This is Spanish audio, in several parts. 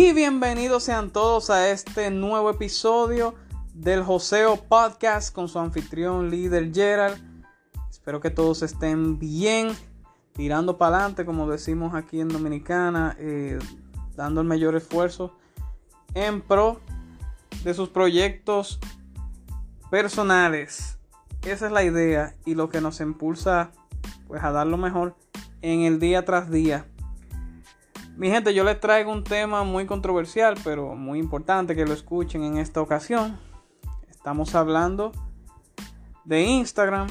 Y bienvenidos sean todos a este nuevo episodio del Joseo Podcast con su anfitrión líder Gerald. Espero que todos estén bien, tirando para adelante, como decimos aquí en Dominicana, eh, dando el mayor esfuerzo en pro de sus proyectos personales. Esa es la idea y lo que nos impulsa pues a dar lo mejor en el día tras día. Mi gente, yo les traigo un tema muy controversial, pero muy importante que lo escuchen en esta ocasión. Estamos hablando de Instagram.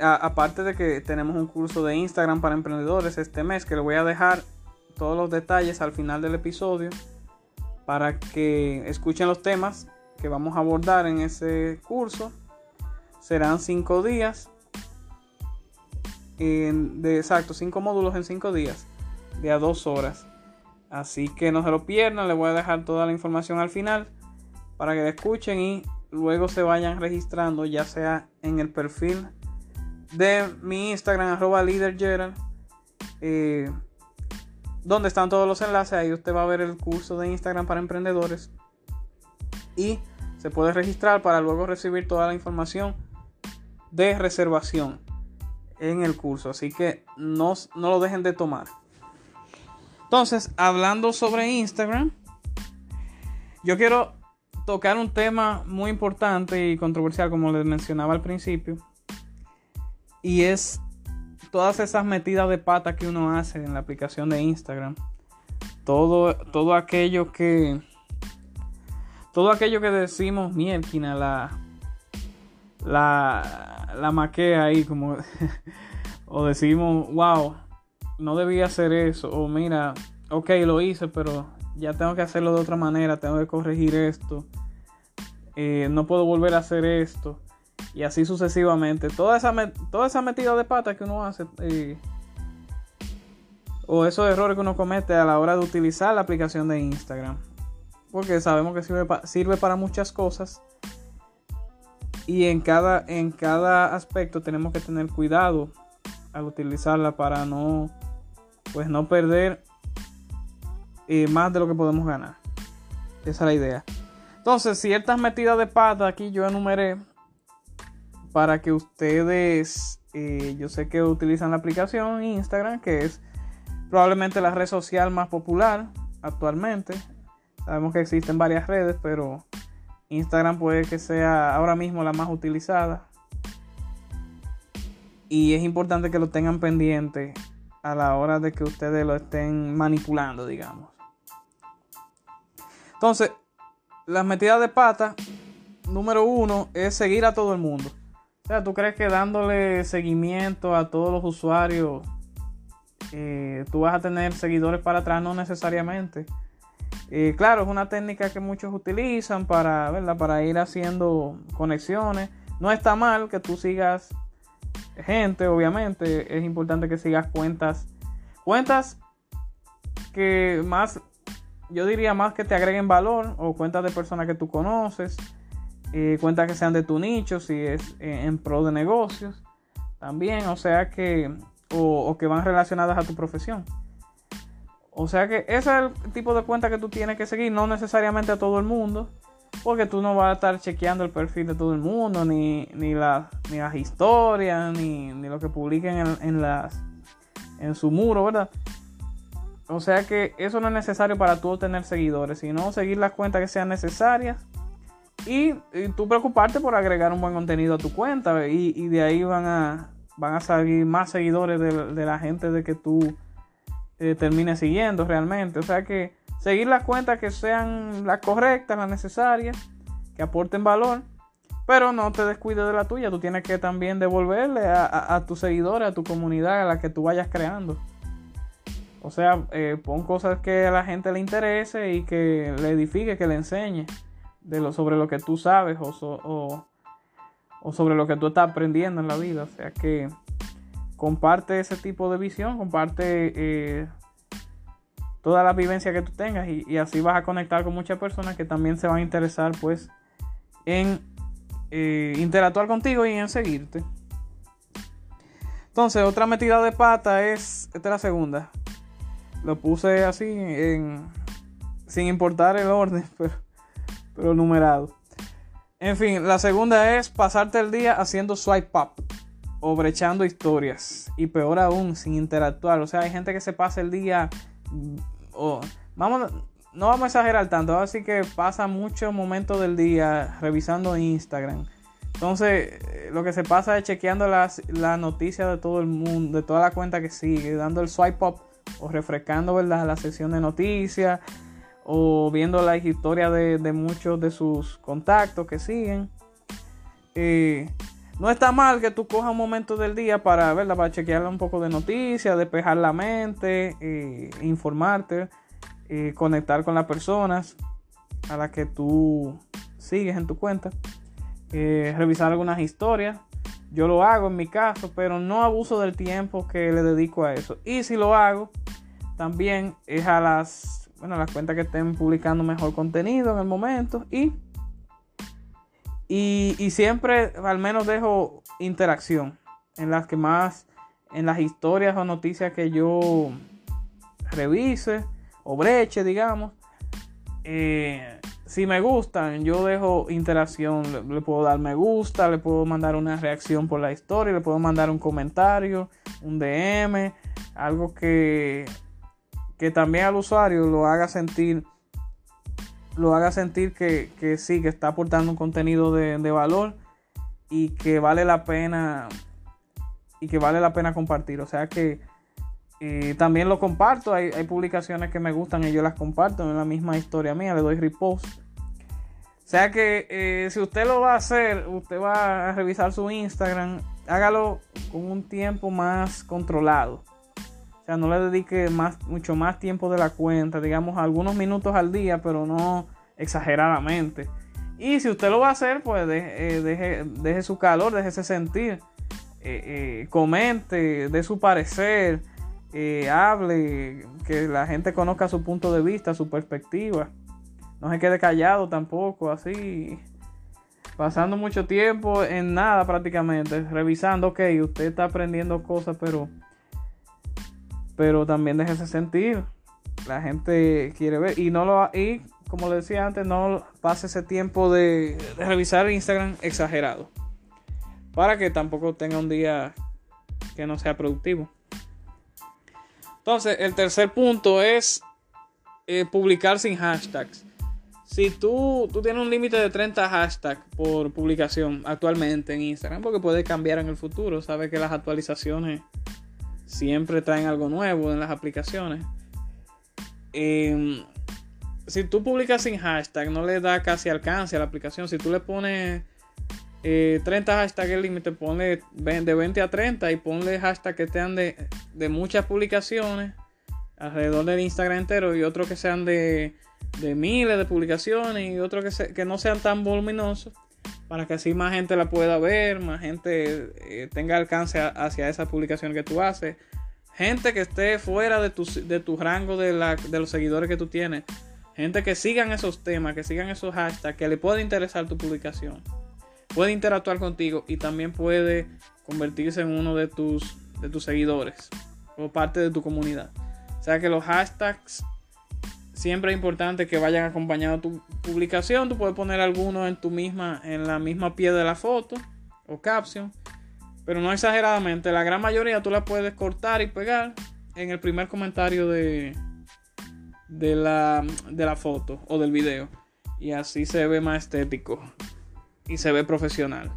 aparte de que tenemos un curso de Instagram para emprendedores este mes, que le voy a dejar todos los detalles al final del episodio para que escuchen los temas que vamos a abordar en ese curso. Serán cinco días de exacto, cinco módulos en cinco días, de a dos horas. Así que no se lo pierdan, les voy a dejar toda la información al final para que la escuchen y luego se vayan registrando, ya sea en el perfil de mi Instagram, arroba eh, donde están todos los enlaces. Ahí usted va a ver el curso de Instagram para emprendedores y se puede registrar para luego recibir toda la información de reservación en el curso. Así que no, no lo dejen de tomar. Entonces, hablando sobre Instagram, yo quiero tocar un tema muy importante y controversial, como les mencionaba al principio. Y es todas esas metidas de pata que uno hace en la aplicación de Instagram. Todo, todo aquello que. Todo aquello que decimos, mierquina, la. La la maquea ahí como o decimos, wow, no debía hacer eso o mira, ok, lo hice, pero ya tengo que hacerlo de otra manera, tengo que corregir esto, eh, no puedo volver a hacer esto y así sucesivamente. Toda esa, toda esa metida de pata que uno hace eh, o esos errores que uno comete a la hora de utilizar la aplicación de Instagram. Porque sabemos que sirve, sirve para muchas cosas y en cada, en cada aspecto tenemos que tener cuidado al utilizarla para no, pues no perder eh, más de lo que podemos ganar. Esa es la idea. Entonces, ciertas metidas de pata aquí yo enumeré para que ustedes, eh, yo sé que utilizan la aplicación Instagram, que es probablemente la red social más popular actualmente. Sabemos que existen varias redes, pero Instagram puede que sea ahora mismo la más utilizada. Y es importante que lo tengan pendiente a la hora de que ustedes lo estén manipulando, digamos. Entonces, las metidas de pata, número uno, es seguir a todo el mundo. O sea, ¿tú crees que dándole seguimiento a todos los usuarios, eh, tú vas a tener seguidores para atrás? No necesariamente. Claro, es una técnica que muchos utilizan para, para ir haciendo conexiones. No está mal que tú sigas gente, obviamente. Es importante que sigas cuentas. Cuentas que más, yo diría más que te agreguen valor. O cuentas de personas que tú conoces. Cuentas que sean de tu nicho, si es eh, en pro de negocios. También, o sea que, o que van relacionadas a tu profesión. O sea que ese es el tipo de cuenta que tú tienes que seguir, no necesariamente a todo el mundo. Porque tú no vas a estar chequeando el perfil de todo el mundo, ni, ni, las historias, ni, lo que publiquen en, en, las, en su muro, ¿verdad? O sea que eso no es necesario para tú tener seguidores, sino seguir las cuentas que sean necesarias y, tú preocuparte por agregar un buen contenido a tu cuenta y, de ahí van a, van a salir más seguidores de, la gente de que tú eh, termines siguiendo realmente. O sea que seguir las cuentas que sean las correctas, las necesarias, que aporten valor, pero no te descuides de la tuya. Tú tienes que también devolverle a, a tus seguidores, a tu comunidad, a la que tú vayas creando. O sea, eh, pon cosas que a la gente le interese y que le edifique, que le enseñe de lo, sobre lo que tú sabes o, o, sobre lo que tú estás aprendiendo en la vida. O sea que comparte ese tipo de visión, comparte eh, toda la vivencia que tú tengas y, así vas a conectar con muchas personas que también se van a interesar pues en eh, interactuar contigo y en seguirte. Entonces, otra metida de pata es, esta es la segunda, lo puse así en sin importar el orden, pero, pero numerado. En fin, la segunda es pasarte el día haciendo swipe up o brechando historias. Y peor aún, sin interactuar. O sea, hay gente que se pasa el día. O, vamos, no vamos a exagerar tanto, así que pasa muchos momentos del día revisando Instagram. Entonces, eh, lo que se pasa es chequeando las, las noticias de todo el mundo, de toda la cuenta que sigue, dando el swipe up o refrescando ¿verdad? la sección de noticias o viendo la historia de, muchos de sus contactos que siguen. Eh, no está mal que tú cojas un momento del día para, ¿verdad? para chequear un poco de noticias, despejar la mente, eh, informarte, eh, conectar con las personas a las que tú sigues en tu cuenta, revisar algunas historias. Yo lo hago en mi caso, pero no abuso del tiempo que le dedico a eso. Y si lo hago, también es a las, bueno, las cuentas que estén publicando mejor contenido en el momento. Y, y, siempre al menos dejo interacción en las que más, en las historias o noticias que yo revise o breche, digamos. Eh, si me gustan, yo dejo interacción, le, puedo dar me gusta, le puedo mandar una reacción por la historia, le puedo mandar un comentario, un DM, algo que, que también al usuario lo haga sentir, lo haga sentir que, sí, que está aportando un contenido de, valor y que vale la pena y que vale la pena compartir. O sea que eh, también lo comparto. Hay, publicaciones que me gustan y yo las comparto en la misma historia mía. Le doy repost. O sea que eh, si usted lo va a hacer, usted va a revisar su Instagram, hágalo con un tiempo más controlado. Sea, no le dedique más, mucho más tiempo de la cuenta, digamos algunos minutos al día, pero no exageradamente. Y si usted lo va a hacer, pues deje, eh, deje, su calor, déjese sentir, comente, dé su parecer. Eh, hable, que la gente conozca su punto de vista, su perspectiva. No se quede callado tampoco, así. Pasando mucho tiempo en nada prácticamente. Revisando, ok, usted está aprendiendo cosas, pero. Pero también déjese sentir. La gente quiere ver. Y no lo y como le decía antes, no pase ese tiempo de, revisar Instagram exagerado. Para que tampoco tenga un día que no sea productivo. Entonces, el tercer punto es eh, publicar sin hashtags. Si tú, tú tienes un límite de 30 hashtags por publicación actualmente en Instagram, porque puede cambiar en el futuro, sabes que las actualizaciones siempre traen algo nuevo en las aplicaciones. Em, si tú publicas sin hashtag, no le da casi alcance a la aplicación. Si tú le pones 30 eh, hashtags el límite, ponle de 20 a 30 y ponle hashtags que sean de, de muchas publicaciones alrededor del Instagram entero y otros que sean de, de miles de publicaciones y otros que, que no sean tan voluminosos para que así más gente la pueda ver, más gente eh, tenga alcance hacia esa publicación que tú haces. Gente que esté fuera de tu, de tu rango de, la, de los seguidores que tú tienes. Gente que sigan esos temas, que sigan esos hashtags, que le pueda interesar tu publicación puede interactuar contigo y también puede convertirse en uno de tus, de tus seguidores o parte de tu comunidad. O sea que los hashtags siempre es importante que vayan acompañados a tu publicación. Tú puedes poner alguno en tu misma, en la misma pie de la foto o caption. Pero no exageradamente. La gran mayoría tú la puedes cortar y pegar en el primer comentario de, de, la, de la foto o del video. Y así se ve más estético. Y se ve profesional.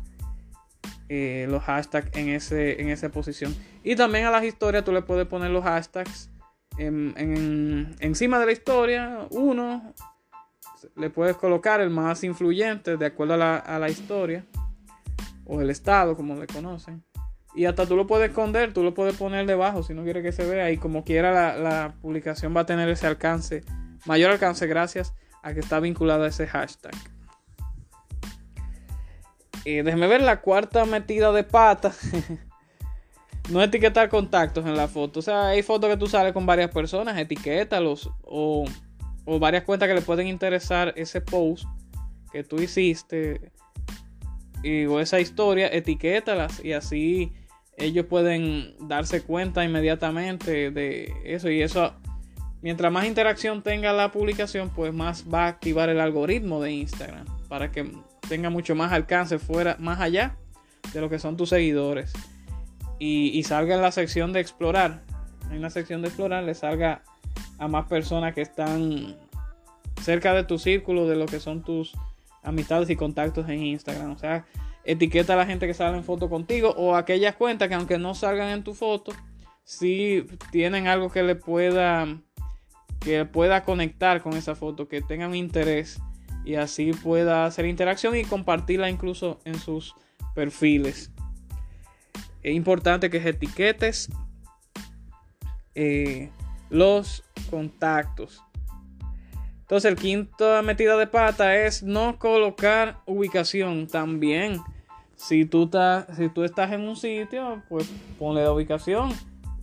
Eh, los hashtags en, ese, en esa posición. Y también a las historias tú le puedes poner los hashtags en, encima de la historia, uno, le puedes colocar el más influyente de acuerdo a la, historia, o el estado, como le conocen. Y hasta tú lo puedes esconder, tú lo puedes poner debajo si no quieres que se vea. Y como quiera, la, publicación va a tener ese alcance, mayor alcance, gracias a que está vinculado a ese hashtag. Eh, déjeme ver la cuarta metida de pata. No etiquetar contactos en la foto. O sea, hay fotos que tú sales con varias personas, etiquétalos. O, varias cuentas que le pueden interesar ese post que tú hiciste. Y, o esa historia, etiquétalas. Y así ellos pueden darse cuenta inmediatamente de eso. Y eso, mientras más interacción tenga la publicación, pues más va a activar el algoritmo de Instagram. Para que tenga mucho más alcance fuera, más allá de lo que son tus seguidores y, salga en la sección de explorar. En la sección de explorar le salga a más personas que están cerca de tu círculo, de lo que son tus amistades y contactos en Instagram. O sea, etiqueta a la gente que sale en foto contigo o aquellas cuentas que aunque no salgan en tu foto, si tienen algo que le pueda que pueda conectar con esa foto, que tengan interés y así pueda hacer interacción y compartirla incluso en sus perfiles es importante que etiquetes eh, los contactos. Entonces, el quinto metida de pata es no colocar ubicación también. Si tú, estás, si tú estás en un sitio, pues ponle la ubicación.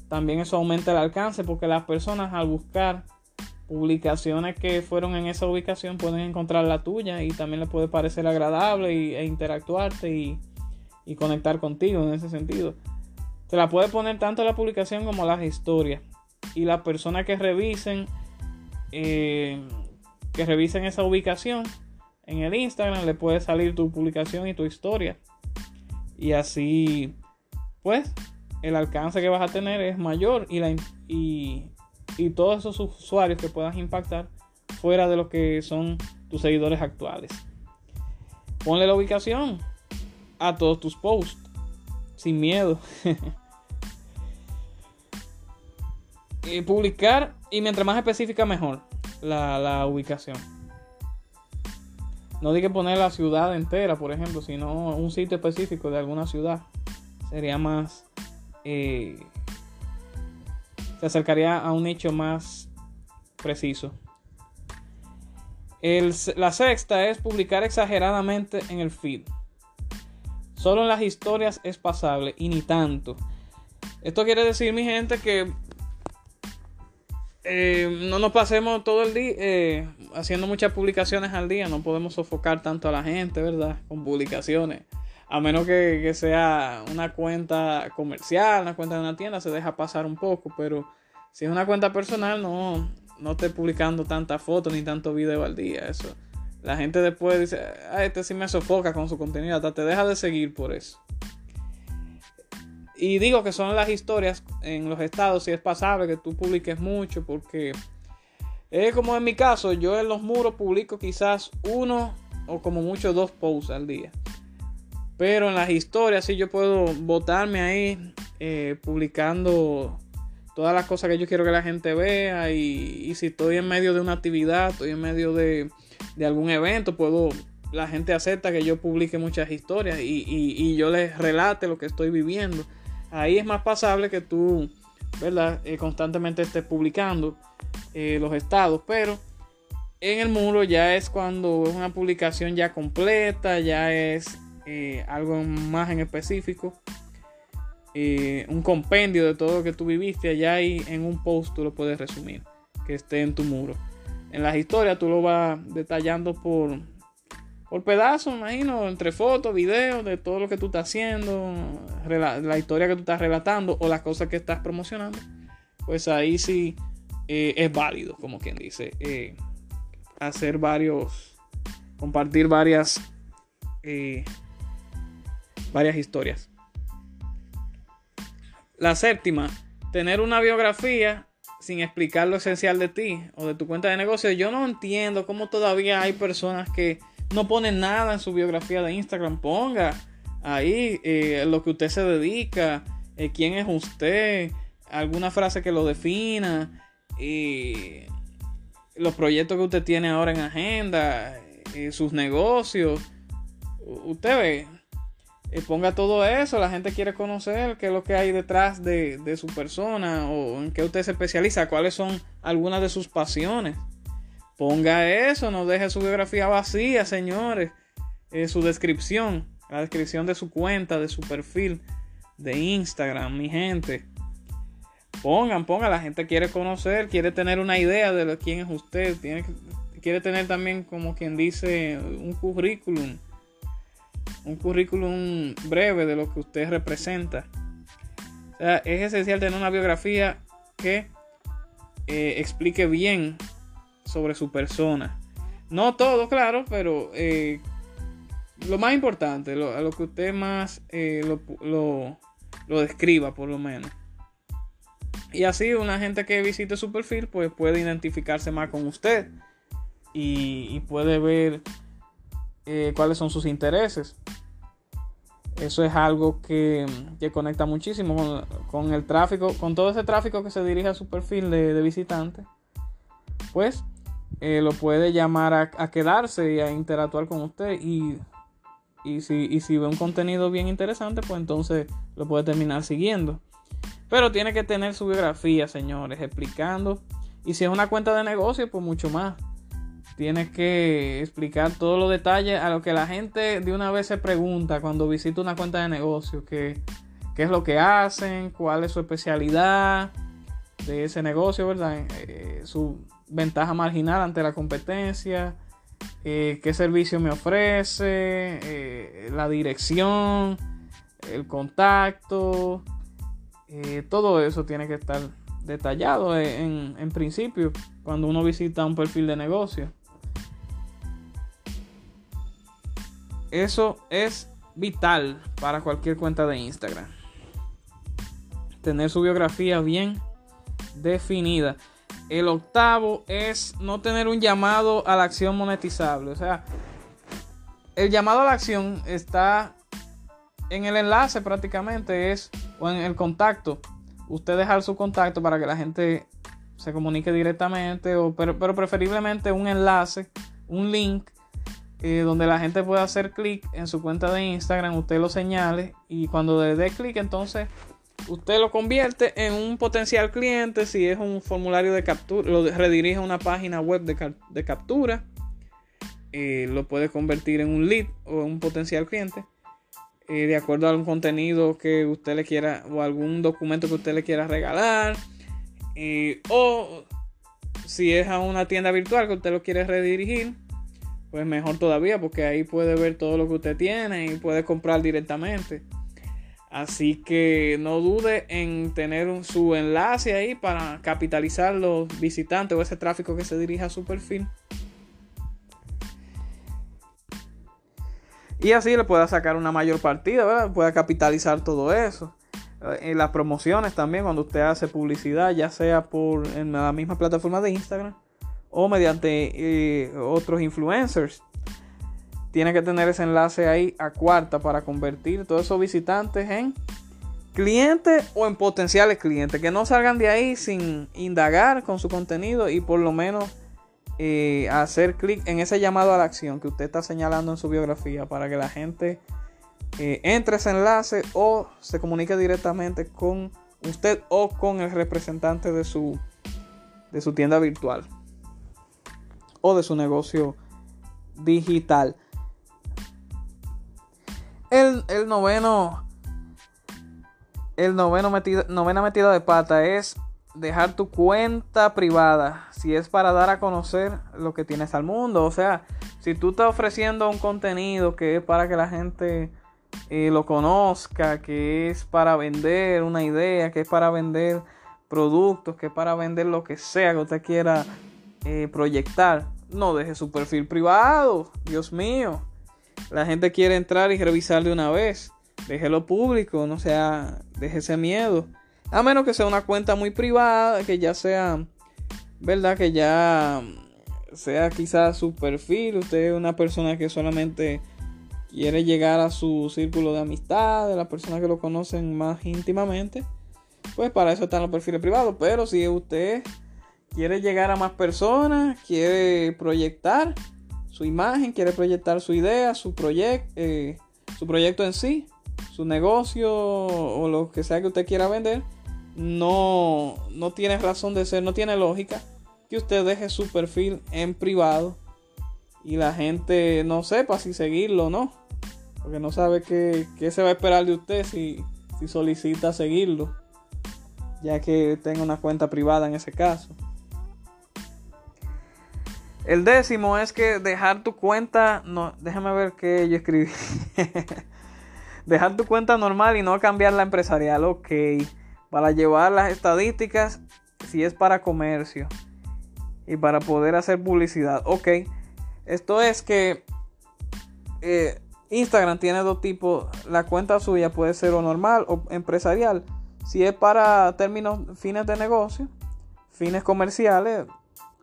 También eso aumenta el alcance porque las personas al buscar publicaciones que fueron en esa ubicación pueden encontrar la tuya y también les puede parecer agradable e interactuarte y, y conectar contigo en ese sentido. Se la puede poner tanto la publicación como las historias. Y las personas que revisen, eh, que revisen esa ubicación en el Instagram, le puede salir tu publicación y tu historia. Y así, pues, el alcance que vas a tener es mayor y, la, y, y todos esos usuarios que puedas impactar fuera de lo que son tus seguidores actuales. Ponle la ubicación, a todos tus posts. Sin miedo. y publicar y mientras más específica mejor la, ubicación. No di que poner la ciudad entera, por ejemplo, sino un sitio específico de alguna ciudad. Sería más... Eh, se acercaría a un nicho más preciso. la sexta es publicar exageradamente en el feed. Solo en las historias es pasable y ni tanto. Esto quiere decir, mi gente, que eh, no nos pasemos todo el día eh, haciendo muchas publicaciones al día. No podemos sofocar tanto a la gente, ¿verdad? Con publicaciones. A menos que, que sea una cuenta comercial, una cuenta de una tienda, se deja pasar un poco. Pero si es una cuenta personal, no, no esté publicando tantas fotos ni tanto video al día. Eso la gente después dice, ah, este sí me sofoca con su contenido, hasta te deja de seguir por eso. Y digo que son las historias en los estados, si es pasable que tú publiques mucho, porque es como en mi caso, yo en los muros publico quizás uno o como mucho dos posts al día. Pero en las historias sí yo puedo botarme ahí eh, publicando todas las cosas que yo quiero que la gente vea y, y si estoy en medio de una actividad, estoy en medio de, de algún evento, puedo, la gente acepta que yo publique muchas historias y, yo les relate lo que estoy viviendo. Ahí es más pasable que tú, ¿verdad? Eh, constantemente estés publicando eh, los estados, pero en el muro ya es cuando es una publicación ya completa, ya es eh, algo más en específico. un compendio de todo lo que tú viviste allá ahí en un post tú lo puedes resumir que esté en tu muro en las historias tú lo vas detallando por, por pedazos, imagino, entre fotos, videos, de todo lo que tú estás haciendo, la historia que tú estás relatando o las cosas que estás promocionando. Pues ahí sí eh, es válido, como quien dice, eh, hacer varios, compartir varias, eh, varias historias. La séptima, tener una biografía sin explicar lo esencial de ti o de tu cuenta de negocio. Yo no entiendo cómo todavía hay personas que no ponen nada en su biografía de Instagram. Ponga ahí eh, lo que usted se dedica, eh, quién es usted, alguna frase que lo defina, y los proyectos que usted tiene ahora en agenda, eh, sus negocios. Usted ve, ponga todo eso, la gente quiere conocer qué es lo que hay detrás de, su persona o en qué usted se especializa, cuáles son algunas de sus pasiones. Ponga eso, no deje su biografía vacía, señores. su descripción la descripción de su cuenta, de su perfil de Instagram, mi gente. Pongan, pongan, la gente quiere conocer, quiere tener una idea de quién es usted, tiene, quiere tener también como quien dice un currículum, un currículum breve de lo que usted representa. Es esencial tener una biografía que eh, explique bien sobre su persona. No todo, claro, pero eh, lo más importante, lo, lo que usted más eh, lo, describa por lo menos. Y así una gente que visite su perfil pues puede identificarse más con usted y, puede ver eh, cuáles son sus intereses. Eso es algo que, conecta muchísimo con, el tráfico, con todo ese tráfico que se dirige a su perfil de, de visitante. Pues eh, lo puede llamar a, a, quedarse y a interactuar con usted y y si, si ve un contenido bien interesante, pues entonces lo puede terminar siguiendo. Pero tiene que tener su biografía, señores, explicando. Y si es una cuenta de negocio, pues mucho más. Tiene que explicar todos los detalles a lo que la gente de una vez se pregunta cuando visita una cuenta de negocio. qué es lo que hacen, cuál es su especialidad de ese negocio, ¿verdad? Eh, su ventaja marginal ante la competencia eh, qué servicio me ofrece, eh, la dirección, el contacto, eh, todo eso tiene que estar detallado en, en principio cuando uno visita un perfil de negocio. Eso es vital para cualquier cuenta de Instagram. Tener su biografía bien definida. El octavo es no tener un llamado a la acción monetizable. O sea, el llamado a la acción está en el enlace prácticamente, es o en el contacto. Usted dejar su contacto para que la gente se comunique directamente, o, pero, preferiblemente un enlace, un link, eh, donde la gente pueda hacer clic en su cuenta de Instagram, usted lo señale y cuando le dé clic entonces usted lo convierte en un potencial cliente si es un formulario de captura, lo redirige a una página web de, captura, eh, lo puede convertir en un lead o un potencial cliente. Eh, de acuerdo a un contenido que usted le quiera o algún documento que usted le quiera regalar o si es a una tienda virtual que usted lo quiere redirigir pues mejor todavía porque ahí puede ver todo lo que usted tiene y puede comprar directamente Así que no dude en tener su enlace ahí para capitalizar los visitantes o ese tráfico que se dirige a su perfil. Y así le pueda sacar una mayor partida, ¿verdad? Pueda capitalizar todo eso. En las promociones también, cuando usted hace publicidad, ya sea por en la misma plataforma de Instagram o mediante eh, otros influencers tiene que tener ese enlace ahí a cuarta para convertir todos esos visitantes en clientes o en potenciales clientes. Que no salgan de ahí sin indagar con su contenido y por lo menos eh, hacer clic en ese llamado a la acción que usted está señalando en su biografía para que la gente eh, entre ese enlace o se comunique directamente con usted o con el representante de su, de su tienda virtual o de su negocio digital. El, noveno. El noveno metido, novena metida de pata es dejar tu cuenta privada. Si es para dar a conocer lo que tienes al mundo. O sea, si tú estás ofreciendo un contenido que es para que la gente eh, lo conozca, que es para vender una idea, que es para vender productos, que para vender lo que sea que usted quiera eh, proyectar. No deje su perfil privado, Dios mío. La gente quiere entrar y revisar de una vez. Déjelo público, no sea, deje ese miedo. A menos que sea una cuenta muy privada, que ya sea, ¿verdad? Que ya sea quizás su perfil. Usted es una persona que solamente quiere llegar a su círculo de amistad, de las personas que lo conocen más íntimamente. Pues para eso están los perfiles privados. Pero si usted quiere llegar a más personas, quiere proyectar su imagen, quiere proyectar su idea, su, proyecto eh, su proyecto en sí, su negocio o lo que sea que usted quiera vender, no, no tiene razón de ser, no tiene lógica que usted deje su perfil en privado y la gente no sepa si seguirlo o no. Porque no sabe qué, se va a esperar de usted si, si solicita seguirlo. Ya que tenga una cuenta privada en ese caso. El décimo es que dejar tu cuenta. No, déjame ver qué yo escribí. dejar tu cuenta normal y no cambiar la empresarial. Ok para llevar las estadísticas si es para comercio y para poder hacer publicidad. Ok, esto es que eh, Instagram tiene dos tipos. La cuenta suya puede ser o normal o empresarial. Si es para términos, fines de negocio, fines comerciales,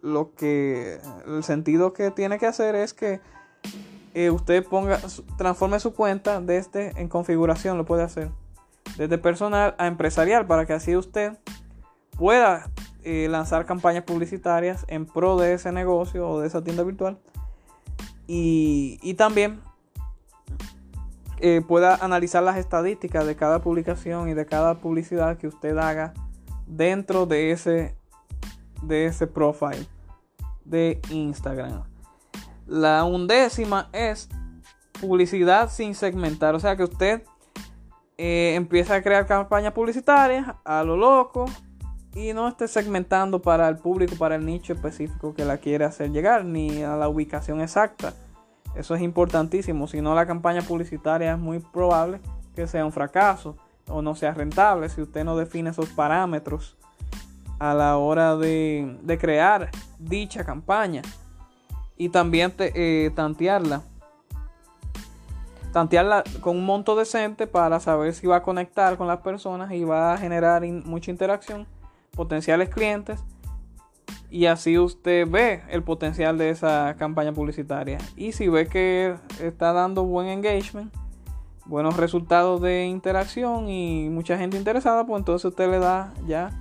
lo que el sentido que tiene que hacer es que eh, usted ponga, transforme su cuenta desde en configuración, lo puede hacer. Desde personal a empresarial para que así usted pueda eh, lanzar campañas publicitarias en pro de ese negocio o de esa tienda virtual. Y, también eh, pueda analizar las estadísticas de cada publicación y de cada publicidad que usted haga dentro de ese de ese profile de Instagram. La undécima es publicidad sin segmentar, o sea que usted eh, empieza a crear campañas publicitarias a lo loco y no esté segmentando para el público, para el nicho específico que la quiere hacer llegar, ni a la ubicación exacta. Eso es importantísimo, si no la campaña publicitaria es muy probable que sea un fracaso o no sea rentable si usted no define esos parámetros a la hora de, crear dicha campaña y también eh, tantearla tantearla con un monto decente para saber si va a conectar con las personas y va a generar mucha interacción, potenciales clientes y así usted ve el potencial de esa campaña publicitaria. Y si ve que está dando buen engagement, buenos resultados de interacción y mucha gente interesada, pues entonces usted le da ya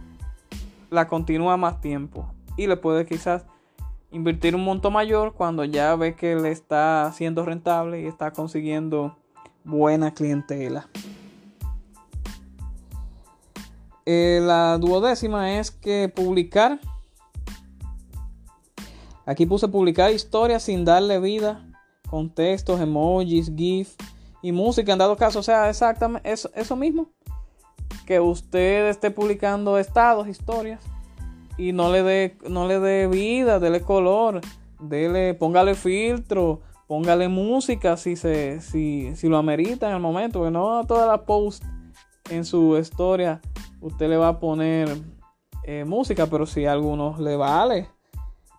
la continúa más tiempo y le puede quizás invertir un monto mayor cuando ya ve que le está siendo rentable y está consiguiendo buena clientela. Eh, la duodécima es que publicar. Aquí puse publicar historias sin darle vida, con textos, emojis, GIF y música en dado caso. O sea, exactamente eso mismo. Que usted esté publicando estados, historias y no le dé no le vida, dele color, dele, póngale filtro, póngale música si se si, si lo amerita en el momento, porque no toda la post en su historia usted le va a poner eh, música, pero si a algunos le vale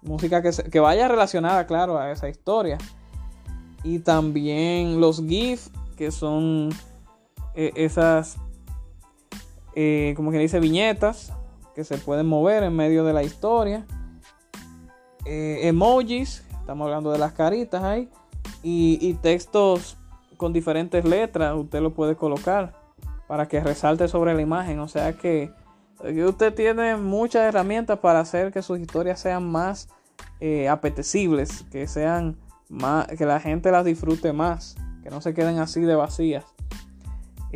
música que, que vaya relacionada, claro, a esa historia. Y también los GIFs, que son eh, esas, eh, como que dice, viñetas que se pueden mover en medio de la historia. Eh, emojis, estamos hablando de las caritas ahí. Y, textos con diferentes letras, usted lo puede colocar para que resalte sobre la imagen. O sea que usted tiene muchas herramientas para hacer que sus historias sean más eh, apetecibles, que sean más, que la gente las disfrute más, que no se queden así de vacías.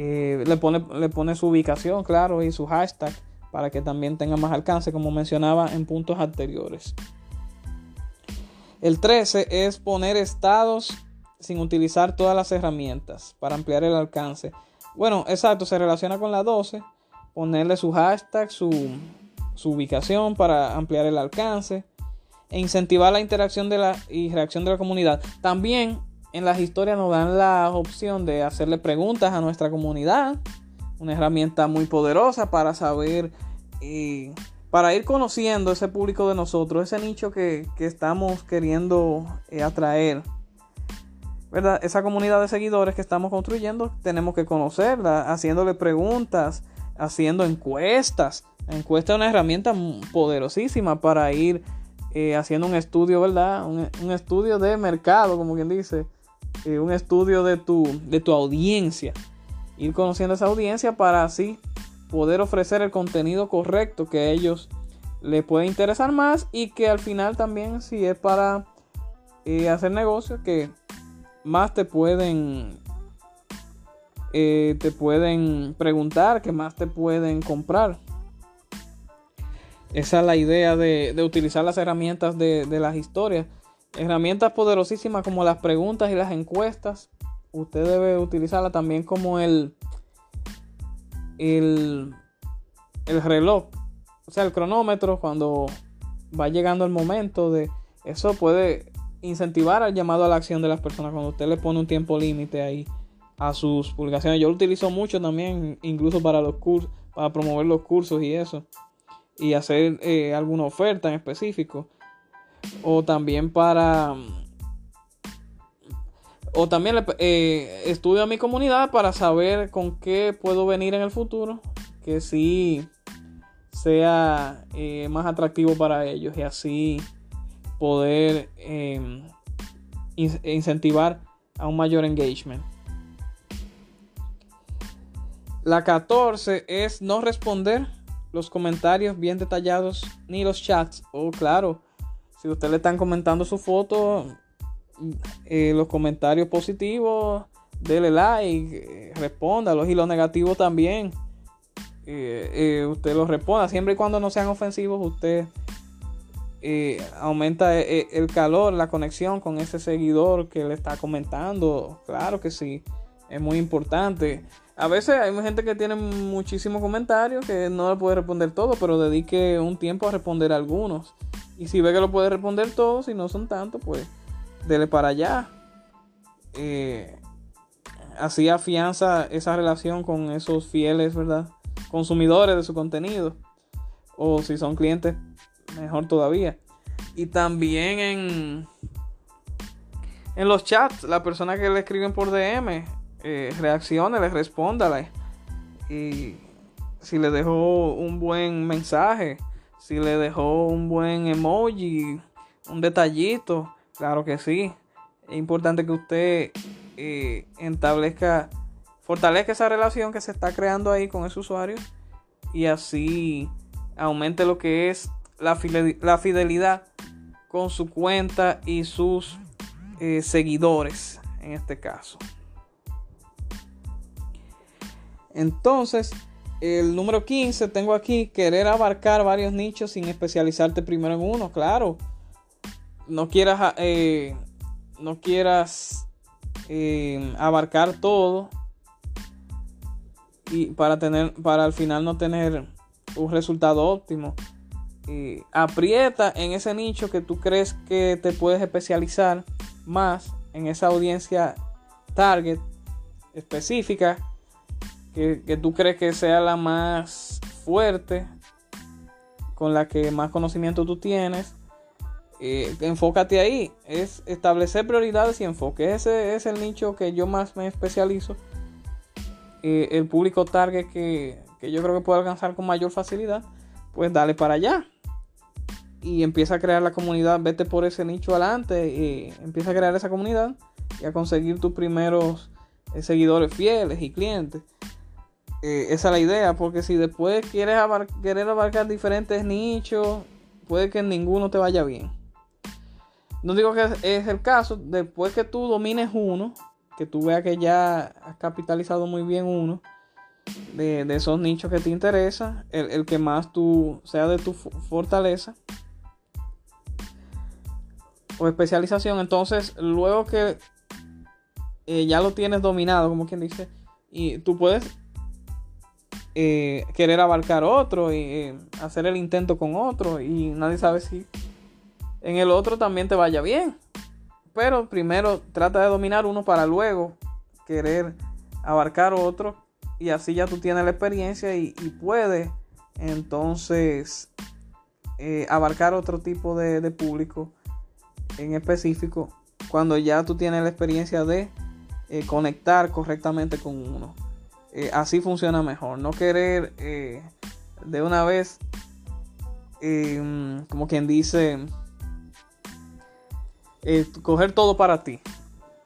Eh, le, pone, le pone su ubicación, claro, y su hashtag para que también tenga más alcance, como mencionaba en puntos anteriores. El 13 es poner estados sin utilizar todas las herramientas para ampliar el alcance. Bueno, exacto, se relaciona con la 12. Ponerle su hashtag, su, ubicación para ampliar el alcance. E incentivar la interacción de la, y reacción de la comunidad. También en las historias nos dan la opción de hacerle preguntas a nuestra comunidad una herramienta muy poderosa para saber para ir conociendo ese público de nosotros, ese nicho que, estamos queriendo eh, atraer, ¿verdad? Esa comunidad de seguidores que estamos construyendo, tenemos que conocerla, haciéndole preguntas, haciendo encuestas. La encuesta es una herramienta poderosísima para ir eh, haciendo un estudio, ¿verdad? Un, estudio de mercado, como quien dice. Eh, un estudio de tu, de tu audiencia. Ir conociendo esa audiencia para así poder ofrecer el contenido correcto que a ellos les puede interesar más y que al final también si es para eh, hacer negocios que más te pueden eh, te pueden preguntar que más te pueden comprar esa es la idea de, utilizar las herramientas de, de, las historias herramientas poderosísimas como las preguntas y las encuestas usted debe utilizarla también como el el, reloj, o sea, el cronómetro, cuando va llegando el momento de eso puede incentivar al llamado a la acción de las personas cuando usted le pone un tiempo límite ahí a sus publicaciones. Yo lo utilizo mucho también, incluso para los cursos, para promover los cursos y eso, y hacer eh, alguna oferta en específico, o también para o también eh, estudio a mi comunidad para saber con qué puedo venir en el futuro. Que sí sea eh, más atractivo para ellos y así poder em, incentivar a un mayor engagement. La 14 es no responder los comentarios bien detallados ni los chats. Oh, claro, si usted le están comentando su foto, eh, los comentarios positivos, dele like, eh, respóndalos y los negativos también. Eh, usted los responda, siempre y cuando no sean ofensivos, usted aumenta el calor, la conexión con ese seguidor que le está comentando. Claro que sí, es muy importante. A veces hay gente que tiene muchísimos comentarios que no le puede responder todo, pero dedique un tiempo a responder algunos. Y si ve que lo puede responder todos, si no son tantos, pues dele para allá. Eh, así afianza esa relación con esos fieles, ¿verdad? Consumidores de su contenido. O si son clientes, mejor todavía. Y también en, en los chats, la persona que le escriben por DM, eh, reaccione, le respóndale. Y si le dejó un buen mensaje, si le dejó un buen emoji, un detallito, Claro que sí. Es importante que usted eh, establezca, fortalezca esa relación que se está creando ahí con ese usuario y así aumente lo que es la fidelidad, con su cuenta y sus eh, seguidores en este caso. Entonces, el número 15 tengo aquí, querer abarcar varios nichos sin especializarte primero en uno, claro no quieras, eh, no quieras eh, abarcar todo y para tener, para al final no tener un resultado óptimo. aprieta en ese nicho que tú crees que te puedes especializar más en esa audiencia target específica que, que tú crees que sea la más fuerte con la que más conocimiento tú tienes eh, enfócate ahí. Es establecer prioridades y enfoque. Ese es el nicho que yo más me especializo. Eh, el público target que, yo creo que puedo alcanzar con mayor facilidad. Pues dale para allá. Y empieza a crear la comunidad. Vete por ese nicho adelante. Empieza a crear esa comunidad. Y a conseguir tus primeros eh, seguidores fieles y clientes. Esa es la idea. Porque si después quieres querer abarcar diferentes nichos. Puede que ninguno te vaya bien. No digo que es el caso, después que tú domines uno, que tú veas que ya has capitalizado muy bien uno de, esos nichos que te interesan, el, que más tú sea de tu fortaleza o especialización, entonces luego que eh, ya lo tienes dominado, como quien dice, y tú puedes eh, querer abarcar otro y eh, hacer el intento con otro y nadie sabe si en el otro también te vaya bien. Pero primero trata de dominar uno para luego querer abarcar otro. Y así ya tú tienes la experiencia y, puedes entonces eh, abarcar otro tipo de, público en específico cuando ya tú tienes la experiencia de conectar correctamente con uno. Eh, así funciona mejor. No querer de una vez, como quien dice, coger todo para ti.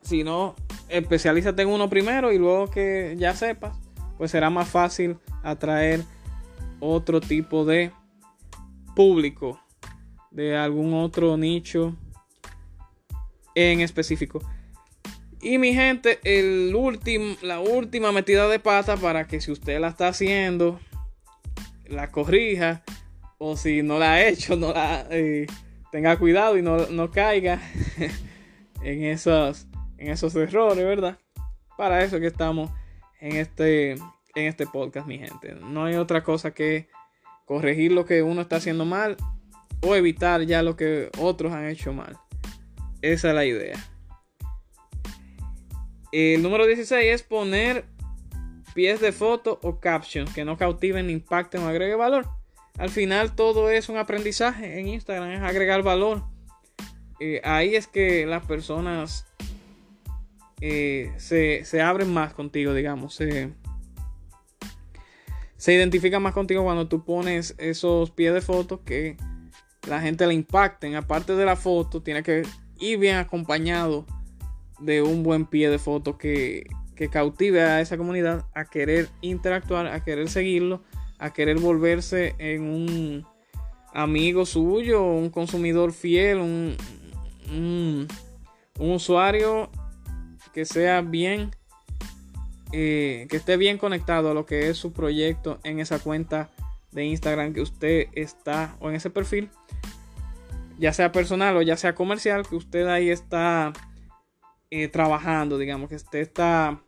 Sino especialízate en uno primero y luego que ya sepas, pues será más fácil atraer otro tipo de público de algún otro nicho en específico. Y mi gente, el la última metida de pata para que si usted la está haciendo, la corrija. O si no la ha hecho, no la eh, tenga cuidado y no, no caiga en, esos, en esos errores, ¿verdad? Para eso que estamos en este, en este podcast, mi gente. No hay otra cosa que corregir lo que uno está haciendo mal o evitar ya lo que otros han hecho mal. Esa es la idea. El número 16 es poner pies de foto o captions que no cautiven, impacten o agreguen valor. Al final todo es un aprendizaje en Instagram, es agregar valor. Eh, ahí es que las personas eh, se, se, abren más contigo, digamos. Se, se identifica más contigo cuando tú pones esos pies de foto que la gente le impacten. Aparte de la foto, tiene que ir bien acompañado de un buen pie de foto que, que cautive a esa comunidad a querer interactuar, a querer seguirlo, a querer volverse en un amigo suyo, un consumidor fiel, un, un, usuario que sea bien eh, que esté bien conectado a lo que es su proyecto en esa cuenta de Instagram que usted está o en ese perfil, ya sea personal o ya sea comercial, que usted ahí está eh, trabajando, digamos, que usted está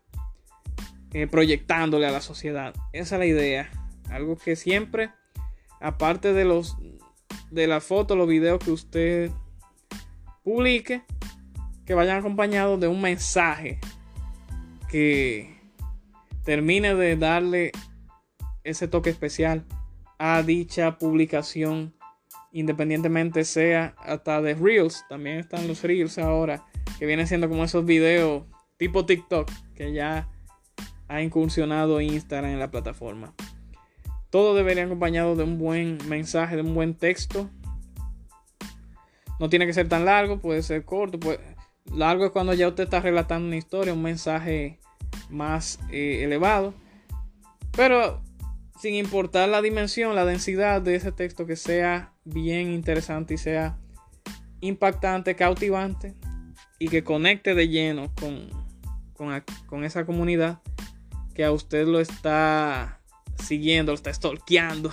eh, proyectándole a la sociedad. Esa es la idea. Algo que siempre, aparte de los de la foto, los videos que usted publique, que vayan acompañados de un mensaje que termine de darle ese toque especial a dicha publicación, independientemente sea hasta de Reels, también están los Reels ahora, que vienen siendo como esos videos tipo TikTok, que ya ha incursionado Instagram en la plataforma. Todo debería acompañado de un buen mensaje, de un buen texto. No tiene que ser tan largo, puede ser corto. Puede... Largo es cuando ya usted está relatando una historia, un mensaje más eh, elevado. Pero sin importar la dimensión, la densidad de ese texto que sea bien interesante y sea impactante, cautivante y que conecte de lleno con, con, esa comunidad que a usted lo está siguiendo, lo está stalkeando,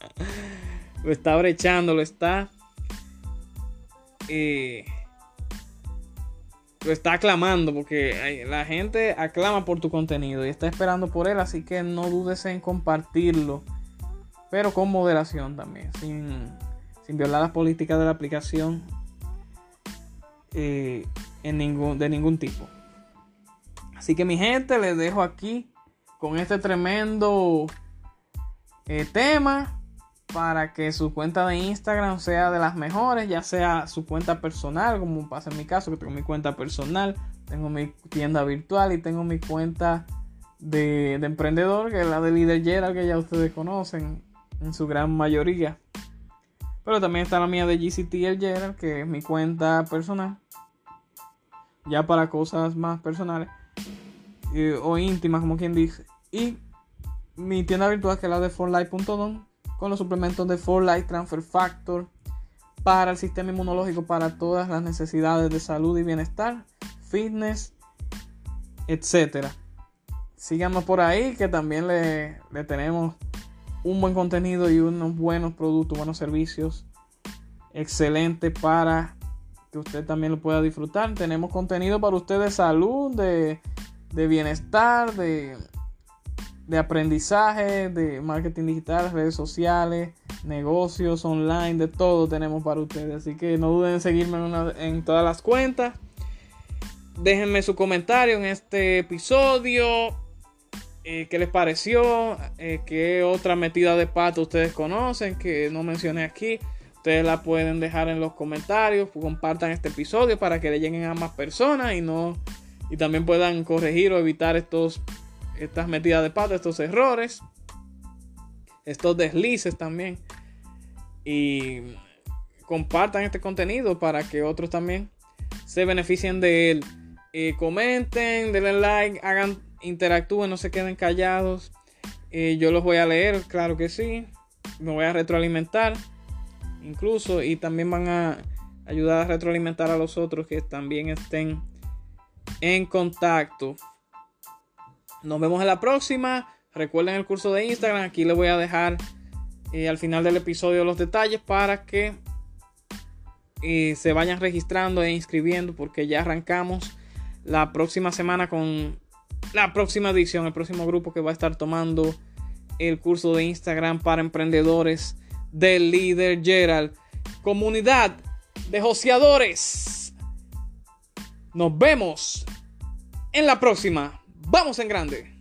lo está brechando, lo está eh, lo está aclamando porque la gente aclama por tu contenido y está esperando por él, así que no dudes en compartirlo, pero con moderación también, sin, violar las políticas de la aplicación eh, en ningún, de ningún tipo. Así que mi gente, les dejo aquí con este tremendo eh, tema para que su cuenta de Instagram sea de las mejores, ya sea su cuenta personal, como pasa en mi caso, que tengo mi cuenta personal, tengo mi tienda virtual y tengo mi cuenta de, emprendedor, que es la de Líder Gerald, que ya ustedes conocen en su gran mayoría. Pero también está la mía de GCT el Gerald, que es mi cuenta personal, ya para cosas más personales o íntimas, como quien dice. Y mi tienda virtual, que es la de forlife.com con los suplementos de For Life Transfer Factor para el sistema inmunológico, para todas las necesidades de salud y bienestar, fitness, etc. Síganos por ahí que también le, tenemos un buen contenido y unos buenos productos, buenos servicios. Excelente para que usted también lo pueda disfrutar. Tenemos contenido para usted de salud, de, de bienestar, de de aprendizaje, de marketing digital, redes sociales, negocios online, de todo tenemos para ustedes. Así que no duden en seguirme en, todas las cuentas. Déjenme su comentario en este episodio. Eh, qué les pareció, eh, qué otra metida de pata ustedes conocen que no mencioné aquí. Ustedes la pueden dejar en los comentarios, compartan este episodio para que le lleguen a más personas y no y también puedan corregir o evitar estos estas metidas de pata, estos errores, estos deslices también. Y compartan este contenido para que otros también se beneficien de él. Eh, comenten, denle like, hagan, interactúen, no se queden callados. Eh, yo los voy a leer, claro que sí. Me voy a retroalimentar incluso y también van a ayudar a retroalimentar a los otros que también estén en contacto. Nos vemos en la próxima. Recuerden el curso de Instagram. Aquí les voy a dejar eh, al final del episodio los detalles para que eh, se vayan registrando e inscribiendo porque ya arrancamos la próxima semana con la próxima edición, el próximo grupo que va a estar tomando el curso de Instagram para emprendedores del líder Gerald. Comunidad de joseadores. Nos vemos en la próxima. Vamos en grande.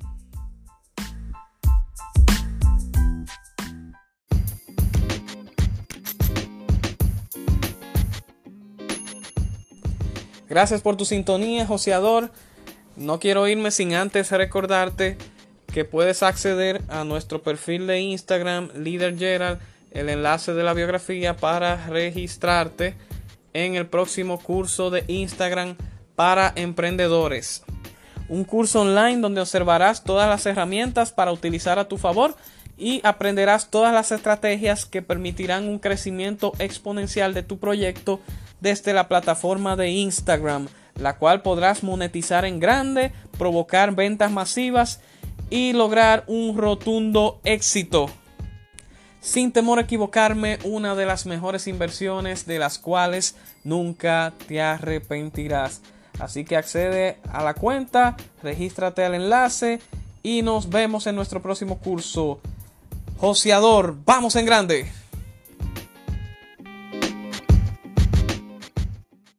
Gracias por tu sintonía, joseador. No quiero irme sin antes recordarte que puedes acceder a nuestro perfil de Instagram, Líder Gerald, el enlace de la biografía para registrarte en el próximo curso de Instagram para emprendedores. Un curso online donde observarás todas las herramientas para utilizar a tu favor y aprenderás todas las estrategias que permitirán un crecimiento exponencial de tu proyecto desde la plataforma de Instagram, la cual podrás monetizar en grande, provocar ventas masivas y lograr un rotundo éxito. Sin temor a equivocarme, una de las mejores inversiones de las cuales nunca te arrepentirás. Así que accede a la cuenta, regístrate al enlace y nos vemos en nuestro próximo curso. Joseador, vamos en grande.